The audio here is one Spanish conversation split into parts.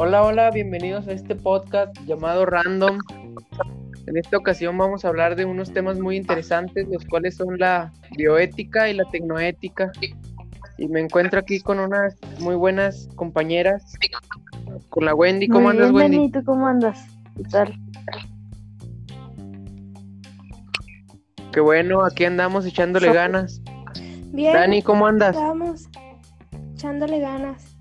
Hola, hola, bienvenidos a este podcast llamado Random. En esta ocasión vamos a hablar de unos temas muy interesantes, los cuales son la bioética y la tecnoética. Y me encuentro aquí con unas muy buenas compañeras, con la Wendy. ¿Cómo Muy andas, bien, Wendy? ¿tú cómo andas? ¿Qué tal? Qué bueno, aquí andamos echándole ganas. Bien, Dani, ¿cómo andas? estamos echándole ganas.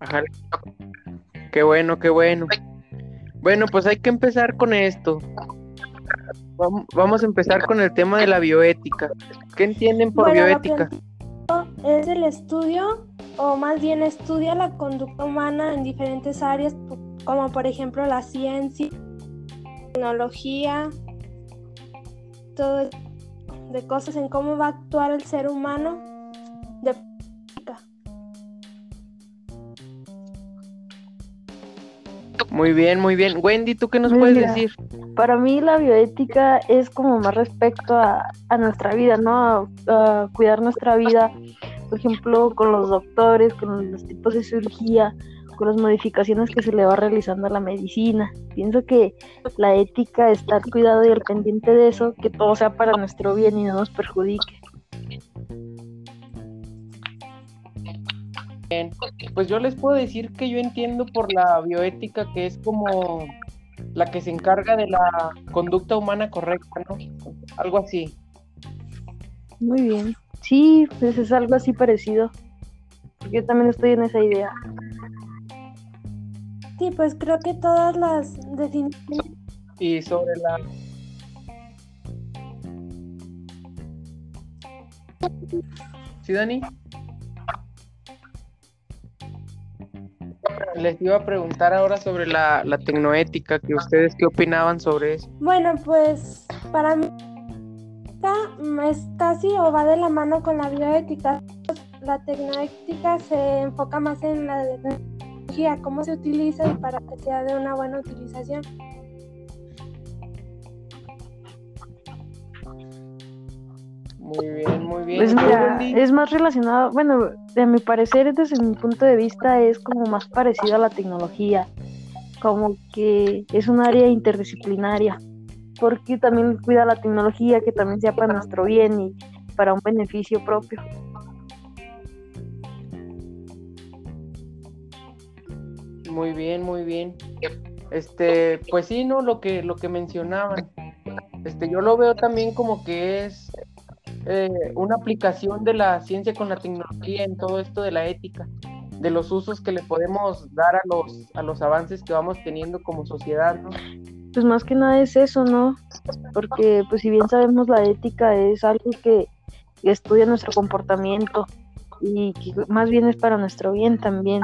Ajá. Qué bueno, qué bueno. Bueno, pues hay que empezar con esto. Vam- Vamos a empezar con el tema de la bioética. ¿Qué entienden por Bueno, bioética? Es el estudio, o más bien estudia la conducta humana en diferentes áreas, como por ejemplo la ciencia, tecnología, todo de cosas en cómo va a actuar el ser humano de Muy bien, muy bien. Wendy, ¿tú qué nos puedes decir? Para mí la bioética es como más respecto a, a nuestra vida, ¿no? A, a cuidar nuestra vida, por ejemplo, con los doctores, con los tipos de cirugía, con las modificaciones que se le va realizando a la medicina. Pienso que la ética está al cuidado y al pendiente de eso, que todo sea para nuestro bien y no nos perjudique. Pues yo les puedo decir que yo entiendo por la bioética que es como la que se encarga de la conducta humana correcta, ¿no? Algo así. Muy bien. Sí, pues es algo así parecido. Yo también estoy en esa idea. Sí, pues creo que todas las definiciones Y sobre la... ¿Sí, Dani? Les iba a preguntar ahora sobre la, la tecnoética, que ustedes qué opinaban sobre eso. Bueno, pues para mí es casi o va de la mano con la bioética. La tecnoética se enfoca más en la tecnología, cómo se utiliza y para que sea de una buena utilización. Muy bien, muy bien. Pues es más relacionado, bueno, de mi parecer, desde mi punto de vista, es como más parecido a la tecnología, como que es un área interdisciplinaria, porque también cuida la tecnología, que también sea para nuestro bien y para un beneficio propio. Muy bien, muy bien. Este, pues sí, no, lo que, lo que mencionaban. Este, yo lo veo también como que es eh, una aplicación de la ciencia con la tecnología en todo esto de la ética, de los usos que le podemos dar a los, a los avances que vamos teniendo como sociedad, ¿no? Pues más que nada es eso, ¿no? Porque pues si bien sabemos la ética es algo que, estudia nuestro comportamiento y que más bien es para nuestro bien también.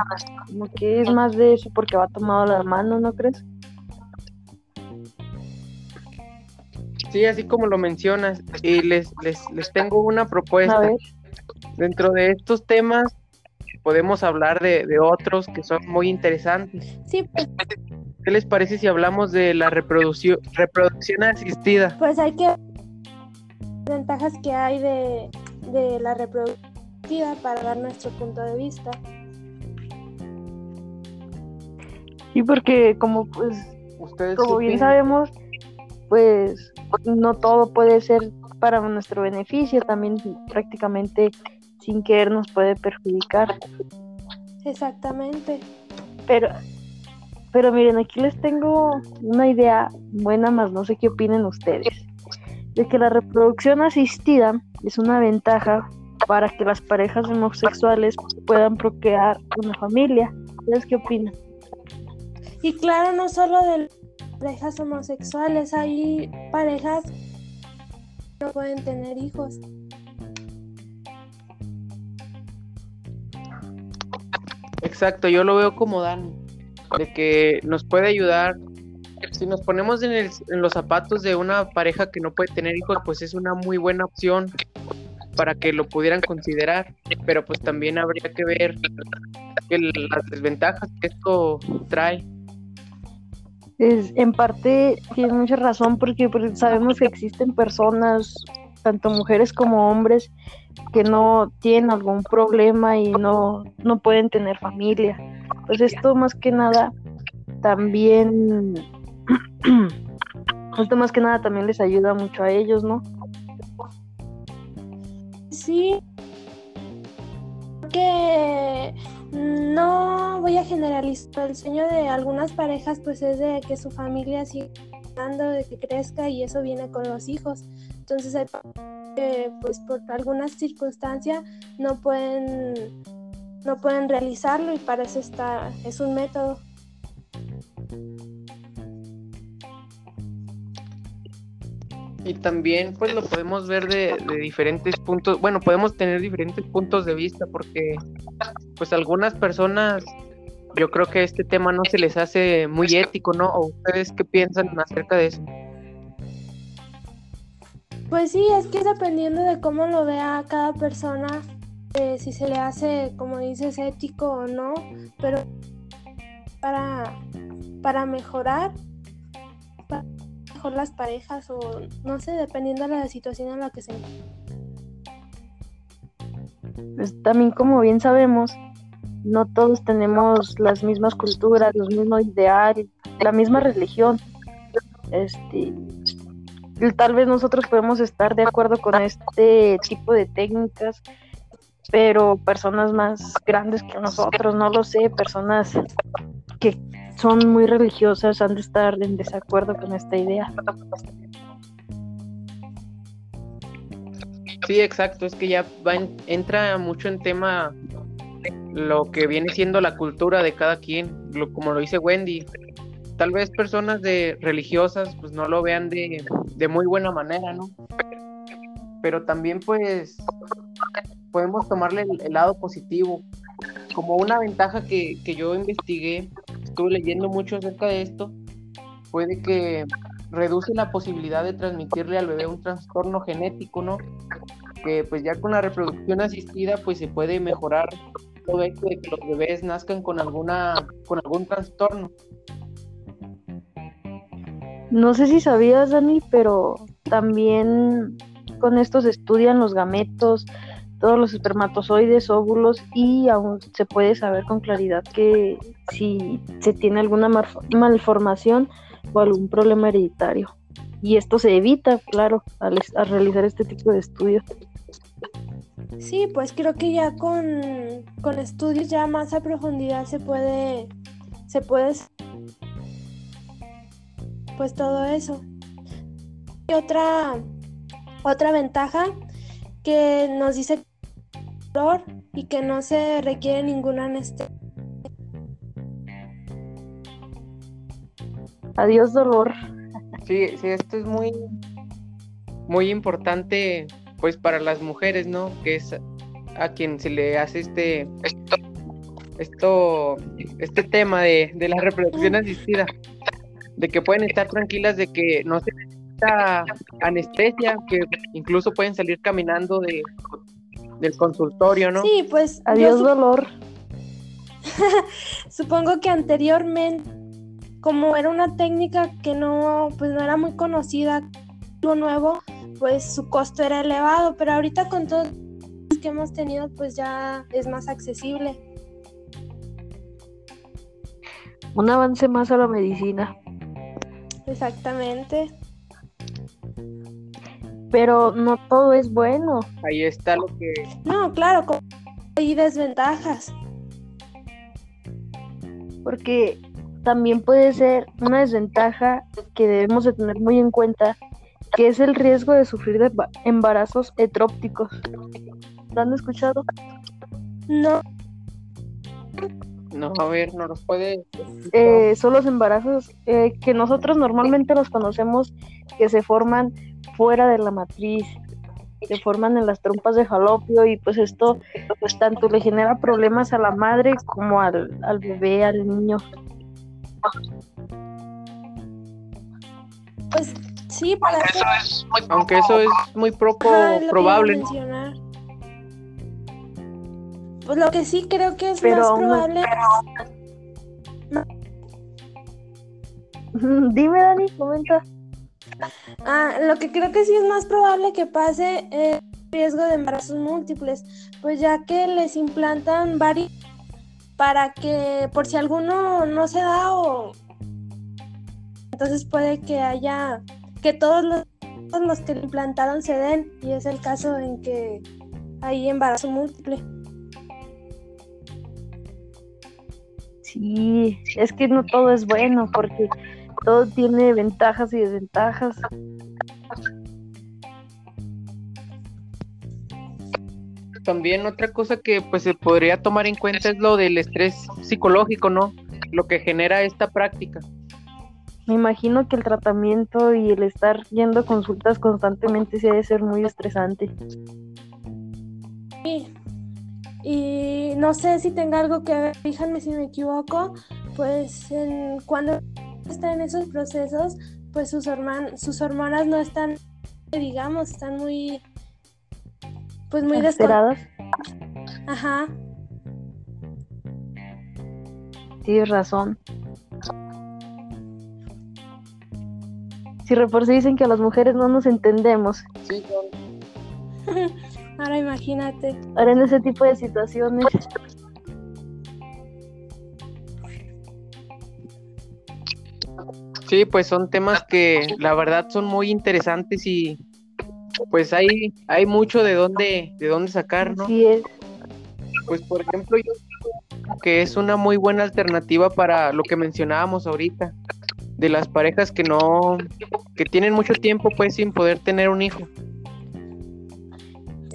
Como que es más de eso porque va tomado la mano, ¿no crees? Sí, así como lo mencionas. Y les, les, les tengo una A propuesta. Dentro de estos temas podemos hablar de, de otros que son muy interesantes. Sí, pues, ¿Qué les parece si hablamos de la reproducción, reproducción asistida? pues hay que ventajas que hay de, de la reproductiva para dar nuestro punto de vista. sí, porque como pues Ustedes como bien sabemos, pues no todo puede ser para nuestro beneficio, también prácticamente sin querer nos puede perjudicar. Exactamente. Pero, pero miren, aquí les tengo una idea buena, más no sé qué opinen ustedes. De que la reproducción asistida es una ventaja para que las parejas homosexuales puedan procrear una familia. ¿Ustedes qué opinan? Y claro, no solo de parejas homosexuales, hay parejas que no pueden tener hijos. Exacto, yo lo veo como Dani, de que nos puede ayudar. Si nos ponemos en, el- en los zapatos de una pareja que no puede tener hijos, pues es una muy buena opción para que lo pudieran considerar, pero pues también habría que ver las desventajas que esto trae. Es, en parte tiene mucha razón porque pues, sabemos que existen personas tanto mujeres como hombres que no tienen algún problema y no, no pueden tener familia. Pues esto más que nada también, esto más que nada también les ayuda mucho a ellos, ¿no? Sí, que no voy a generalizar. El sueño de algunas parejas pues es de que su familia siga de que crezca y eso viene con los hijos. Entonces hay pues por alguna circunstancia no pueden no pueden realizarlo y para eso está es un método. Y también pues lo podemos ver de, diferentes puntos, bueno, podemos tener diferentes puntos de vista porque pues algunas personas yo creo que este tema no se les hace muy ético, ¿no? ¿O ustedes qué piensan acerca de eso? Pues sí, es que dependiendo de cómo lo vea cada persona, eh, si se le hace, como dices, ético o no, pero para, para mejorar, mejor las parejas o no sé, dependiendo de la situación en la que se pues también como bien sabemos, no todos tenemos las mismas culturas, los mismos ideales, la misma religión. Este, tal vez nosotros podemos estar de acuerdo con este tipo de técnicas, pero personas más grandes que nosotros, no lo sé, personas que son muy religiosas han de estar en desacuerdo con esta idea. Sí, exacto, es que ya va entra mucho en tema lo que viene siendo la cultura de cada quien, como lo dice Wendy. Tal vez personas de religiosas pues no lo vean de, muy buena manera, ¿no? Pero también pues podemos tomarle el, lado positivo. Como una ventaja que, que yo investigué, estuve leyendo mucho acerca de esto, puede que reduce la posibilidad de transmitirle al bebé un trastorno genético, ¿no? Que pues ya con la reproducción asistida pues se puede mejorar de que los bebés nazcan con alguna con algún trastorno. No sé si sabías, Dani, pero también con esto se estudian los gametos, todos los espermatozoides, óvulos y aún se puede saber con claridad que si se tiene alguna malformación o algún problema hereditario. Y esto se evita, claro, al, al realizar este tipo de estudios. Sí, pues creo que ya con, con estudios ya más a profundidad se puede, se puede, pues todo eso. Y otra, otra ventaja que nos dice dolor y que no se requiere ninguna anestesia. Adiós dolor. Sí, sí, esto es muy, muy importante pues para las mujeres, ¿no? Que es a quien se le hace este esto, este tema de, de la reproducción asistida, de que pueden estar tranquilas de que no se necesita anestesia, que incluso pueden salir caminando de del consultorio, ¿no? Sí, pues adiós dolor. Supongo que anteriormente como era una técnica que no pues no era muy conocida, algo nuevo, pues su costo era elevado, pero ahorita con todo que hemos tenido, pues ya es más accesible. Un avance más a la medicina. Exactamente. Pero no todo es bueno. Ahí está lo que... No, claro, hay desventajas. Porque también puede ser una desventaja que debemos de tener muy en cuenta que es el riesgo de sufrir de embarazos etrópticos. ¿Lo han escuchado? No. No, a ver, no los puede. Eh, son los embarazos eh, que nosotros normalmente los conocemos que se forman fuera de la matriz, se forman en las trompas de falopio y pues esto pues tanto le genera problemas a la madre como al, al bebé, al niño. Pues Sí, para aunque eso es muy, aunque eso es muy poco probable. Pues lo que sí creo que es más probable. Dime, Dani, comenta. Ah, lo que creo que sí es más probable que pase es riesgo de embarazos múltiples, pues ya que les implantan varios para que por si alguno no se da o entonces puede que haya que todos los, todos los que le implantaron se den y es el caso en que hay embarazo múltiple. Sí, es que no todo es bueno porque todo tiene ventajas y desventajas. También otra cosa que pues se podría tomar en cuenta es lo del estrés psicológico, ¿no? Lo que genera esta práctica. Me imagino que el tratamiento y el estar yendo a consultas constantemente se debe ser muy estresante. Sí. Y no sé si tenga algo que ver, fíjame si me equivoco, pues en, cuando está en esos procesos, pues sus, sus hormonas no están, digamos, están muy, pues muy desesperadas. Ajá. Tienes razón. Si por sí dicen que a las mujeres no nos entendemos. Sí, Ahora imagínate. Ahora en ese tipo de situaciones. Sí, pues son temas que la verdad son muy interesantes y pues hay, hay mucho de dónde, de dónde sacar, ¿no? Sí es. Pues por ejemplo, yo creo que es una muy buena alternativa para lo que mencionábamos ahorita, de las parejas que no, que tienen mucho tiempo pues sin poder tener un hijo.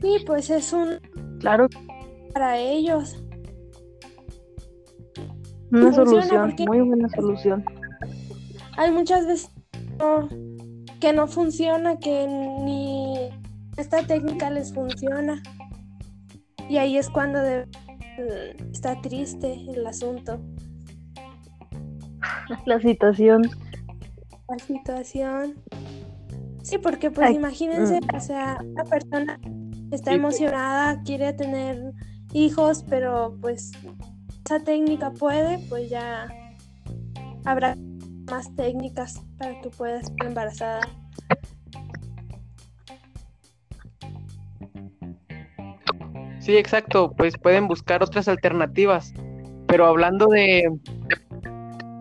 Sí, pues es un claro para ellos. Una solución, muy buena solución hay muchas veces que no funciona, que ni esta técnica les funciona. Y ahí es cuando está triste el asunto. La situación. La situación. Sí, porque pues imagínense, mm. o sea, una persona está emocionada, quiere tener hijos, pero pues esa técnica puede, pues ya habrá más técnicas para que puedas estar embarazada. Sí, exacto, pues pueden buscar otras alternativas. Pero hablando de,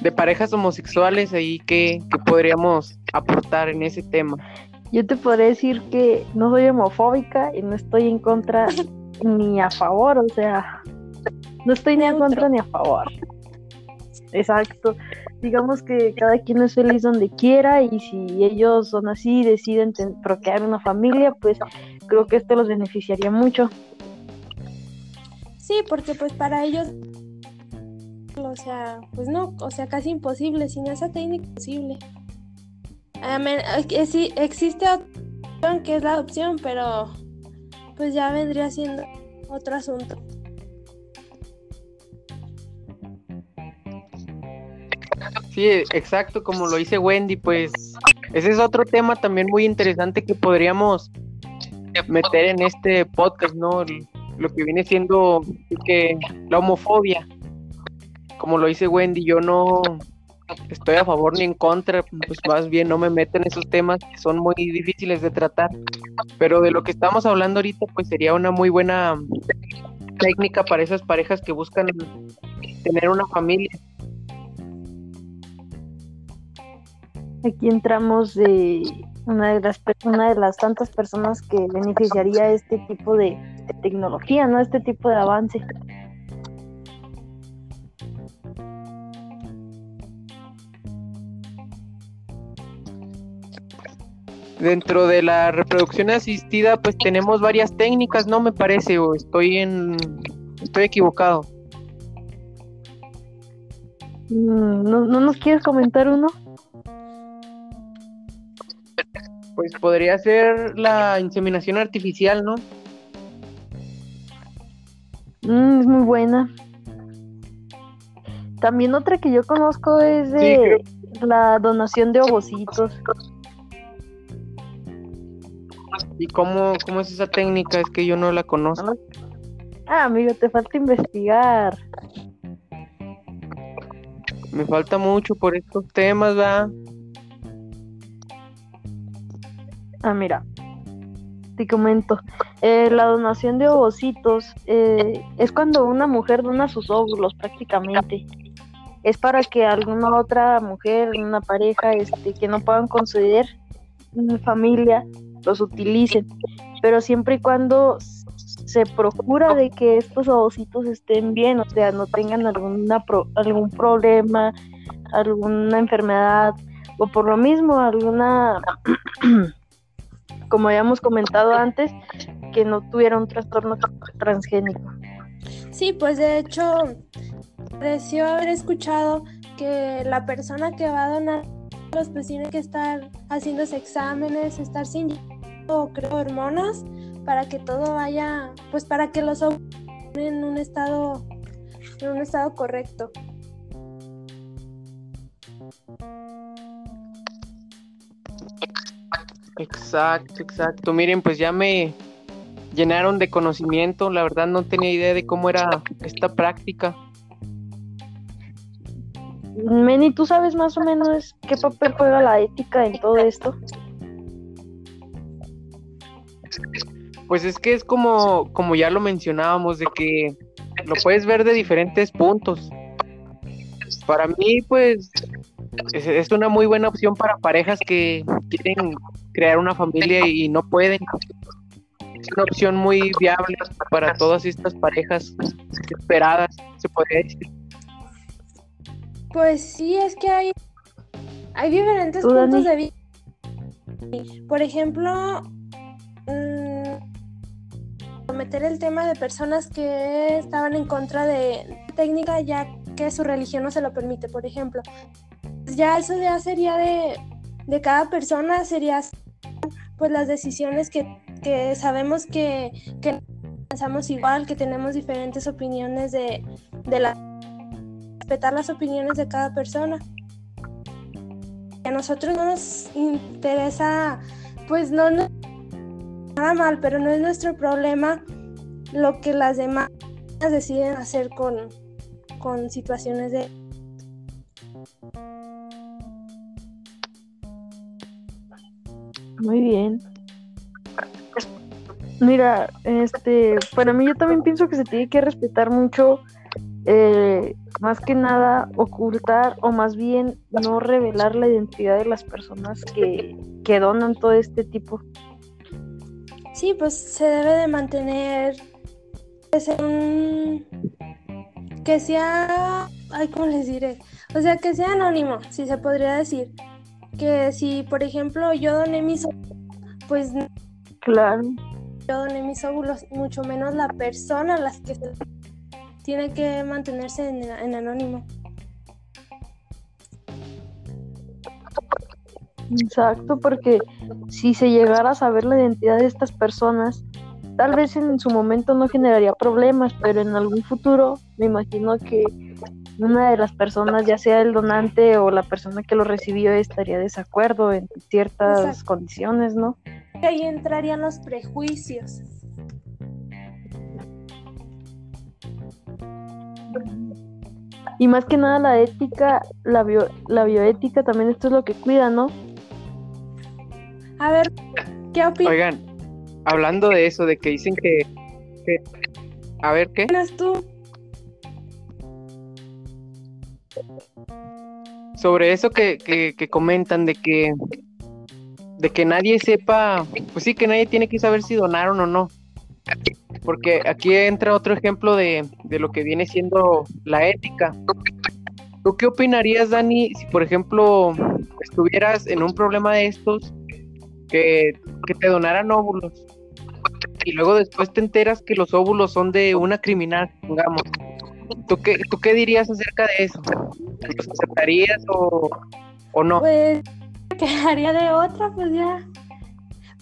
de parejas homosexuales, ahí ¿qué, podríamos aportar en ese tema? Yo te podría decir que no soy homofóbica y no estoy en contra ni a favor, o sea, no estoy ni en contra ni a favor. Exacto digamos que cada quien es feliz donde quiera y si ellos son así y deciden procrear una familia, pues creo que esto los beneficiaría mucho. Sí, porque pues para ellos, o sea, pues no, o sea, casi imposible, sin esa técnica imposible. Existe opción que es la adopción, pero pues ya vendría siendo otro asunto. Sí, exacto, como lo dice Wendy, pues ese es otro tema también muy interesante que podríamos meter en este podcast, ¿no? Lo que viene siendo que la homofobia. Como lo dice Wendy, yo no estoy a favor ni en contra, pues más bien no me meto en esos temas que son muy difíciles de tratar. Pero de lo que estamos hablando ahorita, pues sería una muy buena técnica para esas parejas que buscan tener una familia. Aquí entramos de una de las una de las tantas personas que beneficiaría este tipo de, tecnología, ¿no? Este tipo de avance. Dentro de la reproducción asistida, pues tenemos varias técnicas, ¿no? Me parece, o estoy en estoy equivocado. Mm, ¿No, no nos quieres comentar uno? Pues podría ser la inseminación artificial, ¿no? Mm, es muy buena. También otra que yo conozco es de la donación de ovocitos. ¿Y cómo, cómo es esa técnica? Es que yo no la conozco. Ah, amigo, te falta investigar. Me falta mucho por estos temas, ¿verdad? Ah, mira, te comento. Eh, la donación de ovocitos eh, es cuando una mujer dona sus óvulos prácticamente. Es para que alguna otra mujer, una pareja, este, que no puedan conceder familia, los utilicen. Pero siempre y cuando se procura de que estos ovocitos estén bien, o sea, no tengan alguna algún problema, alguna enfermedad, o por lo mismo alguna como habíamos comentado antes, que no tuviera un trastorno transgénico. Sí, pues de hecho, pareció haber escuchado que la persona que va a donar pues tiene que estar haciéndose exámenes, estar sin o creo hormonas para que todo vaya, pues para que los en un estado en un estado correcto. Exacto, exacto. Miren, pues ya me llenaron de conocimiento. La verdad no tenía idea de cómo era esta práctica. Meni, ¿tú sabes más o menos qué papel juega la ética en todo esto? Pues es que es como, como ya lo mencionábamos, de que lo puedes ver de diferentes puntos. Para mí, pues, es, es una muy buena opción para parejas que quieren crear una familia y no pueden. Es una opción muy viable para todas estas parejas esperadas, se podría decir. Pues sí, es que hay, hay diferentes puntos de vista. Por ejemplo, mmm, meter el tema de personas que estaban en contra de técnica ya que su religión no se lo permite, por ejemplo. Ya eso ya sería de, de cada persona, sería pues las decisiones que, sabemos que, pensamos igual, que tenemos diferentes opiniones de, la respetar las opiniones de cada persona. a nosotros no nos interesa, pues no, no nada mal, pero no es nuestro problema lo que las demás deciden hacer con, con situaciones de Muy bien. Mira, este, para mí yo también pienso que se tiene que respetar mucho, eh, más que nada ocultar o más bien no revelar la identidad de las personas que, que donan todo este tipo. Sí, pues se debe de mantener que sea, ay, ¿cómo les diré? O sea, que sea anónimo, si se podría decir que si, por ejemplo, yo doné mis óvulos, pues claro. Yo doné mis óvulos, mucho menos la persona las que tiene que mantenerse en, anónimo. Exacto, porque si se llegara a saber la identidad de estas personas, tal vez en su momento no generaría problemas, pero en algún futuro me imagino que una de las personas, ya sea el donante o la persona que lo recibió, estaría desacuerdo en ciertas condiciones, ¿no? Ahí entrarían los prejuicios. Y más que nada la ética, la, la bioética también esto es lo que cuida, ¿no? A ver, ¿qué opinas? Oigan, hablando de eso, de que dicen que... a ver, ¿qué? ¿Qué tú? Sobre eso que, que, comentan de que de que nadie sepa, pues sí que nadie tiene que saber si donaron o no. Porque aquí entra otro ejemplo de, de lo que viene siendo la ética. ¿Tú qué opinarías, Dani, si por ejemplo estuvieras en un problema de estos, que, que te donaran óvulos, y luego después te enteras que los óvulos son de una criminal, digamos? ¿Tú qué, ¿Tú qué dirías acerca de eso? ¿Los aceptarías o, o no? Pues quedaría de otra, pues ya.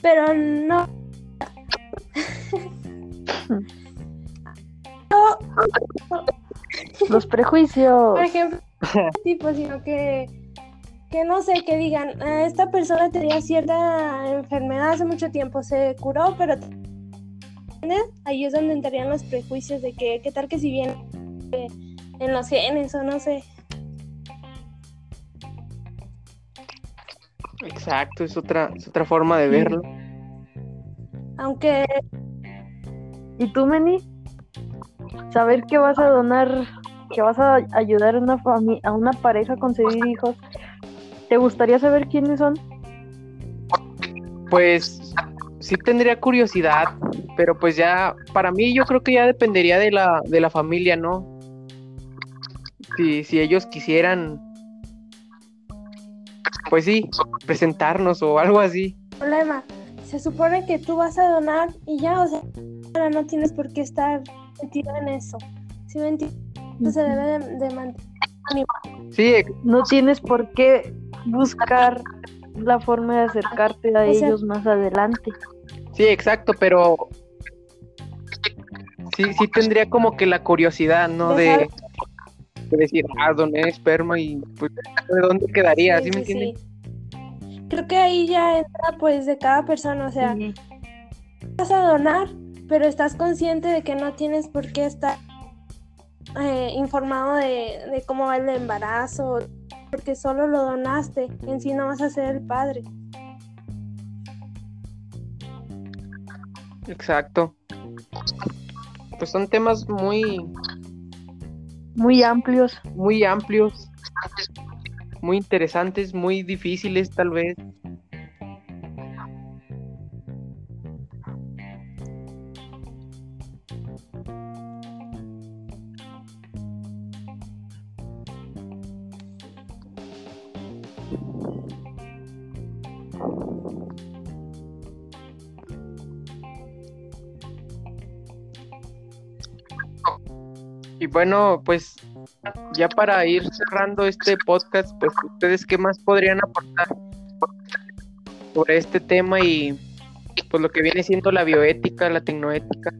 Pero no. Los prejuicios. Por ejemplo, tipo, sino que, que no sé, que digan, ah, esta persona tenía cierta enfermedad hace mucho tiempo, se curó, pero ahí es donde entrarían los prejuicios de que, ¿qué tal que si bien en los genes o no sé. Exacto, es otra, es otra forma de verlo. Aunque ¿Y tú, Meni? Saber que vas a donar, que vas a ayudar a una familia, a una pareja a concebir hijos, ¿te gustaría saber quiénes son? Pues sí tendría curiosidad, pero pues ya, para mí yo creo que ya dependería de la, de la familia, ¿no? Si, si ellos quisieran, pues sí, presentarnos o algo así. problema, se supone que tú vas a donar y ya, o sea, ahora no tienes por qué estar metido en eso. ¿Sí me entiendes? No se debe de, de mantener. Sí, No tienes por qué buscar la forma de acercarte a O sea- ellos más adelante. sí, exacto, pero sí, sí tendría como que la curiosidad, ¿no? De, Decir, ah, doné esperma y pues de dónde quedaría, ¿sí, Sí, me entiendes? sí. Creo que ahí ya entra pues de cada persona, o sea, vas a donar, pero estás consciente de que no tienes por qué estar eh, informado de, de cómo va el embarazo, porque solo lo donaste, en sí no vas a ser el padre. Exacto. Pues son temas muy, Muy amplios. muy amplios, muy interesantes, muy difíciles tal vez. Y bueno, pues ya para ir cerrando este podcast, pues ustedes qué más podrían aportar sobre este tema y pues lo que viene siendo la bioética, la tecnoética.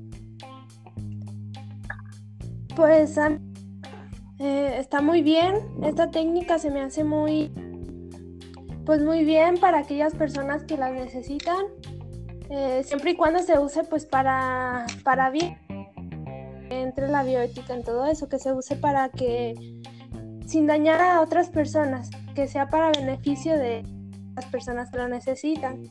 Pues eh, está muy bien, esta técnica se me hace muy, pues muy bien para aquellas personas que las necesitan, eh, siempre y cuando se use pues para, para bien, entre la bioética en todo eso, que se use para que, sin dañar a otras personas, que sea para beneficio de las personas que lo necesitan.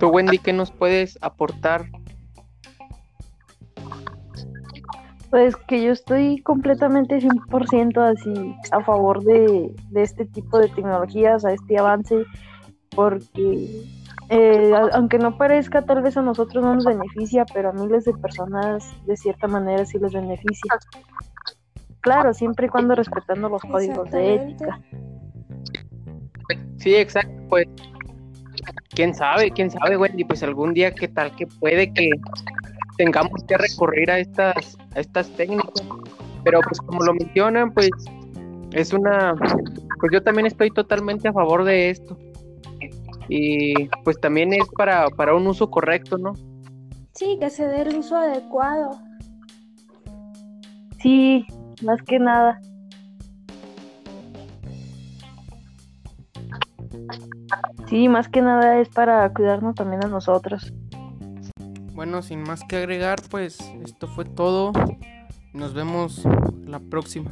Tú, Wendy, ¿qué nos puedes aportar? Pues que yo estoy completamente 100% así a favor de, de este tipo de tecnologías, a este avance, porque eh, aunque no parezca, tal vez a nosotros no nos beneficia, pero a miles de personas de cierta manera sí les beneficia. Claro, siempre y cuando respetando los códigos de ética. Sí, exacto, pues quién sabe, quién sabe, Wendy, pues algún día qué tal que puede que tengamos que recurrir a estas a estas técnicas, pero pues como lo mencionan, pues es una pues yo también estoy totalmente a favor de esto. Y pues también es para para un uso correcto, ¿no? Sí, que se dé el uso adecuado. Sí, más que nada. Sí, más que nada es para cuidarnos también a nosotros. Bueno, sin más que agregar, pues esto fue todo. Nos vemos la próxima.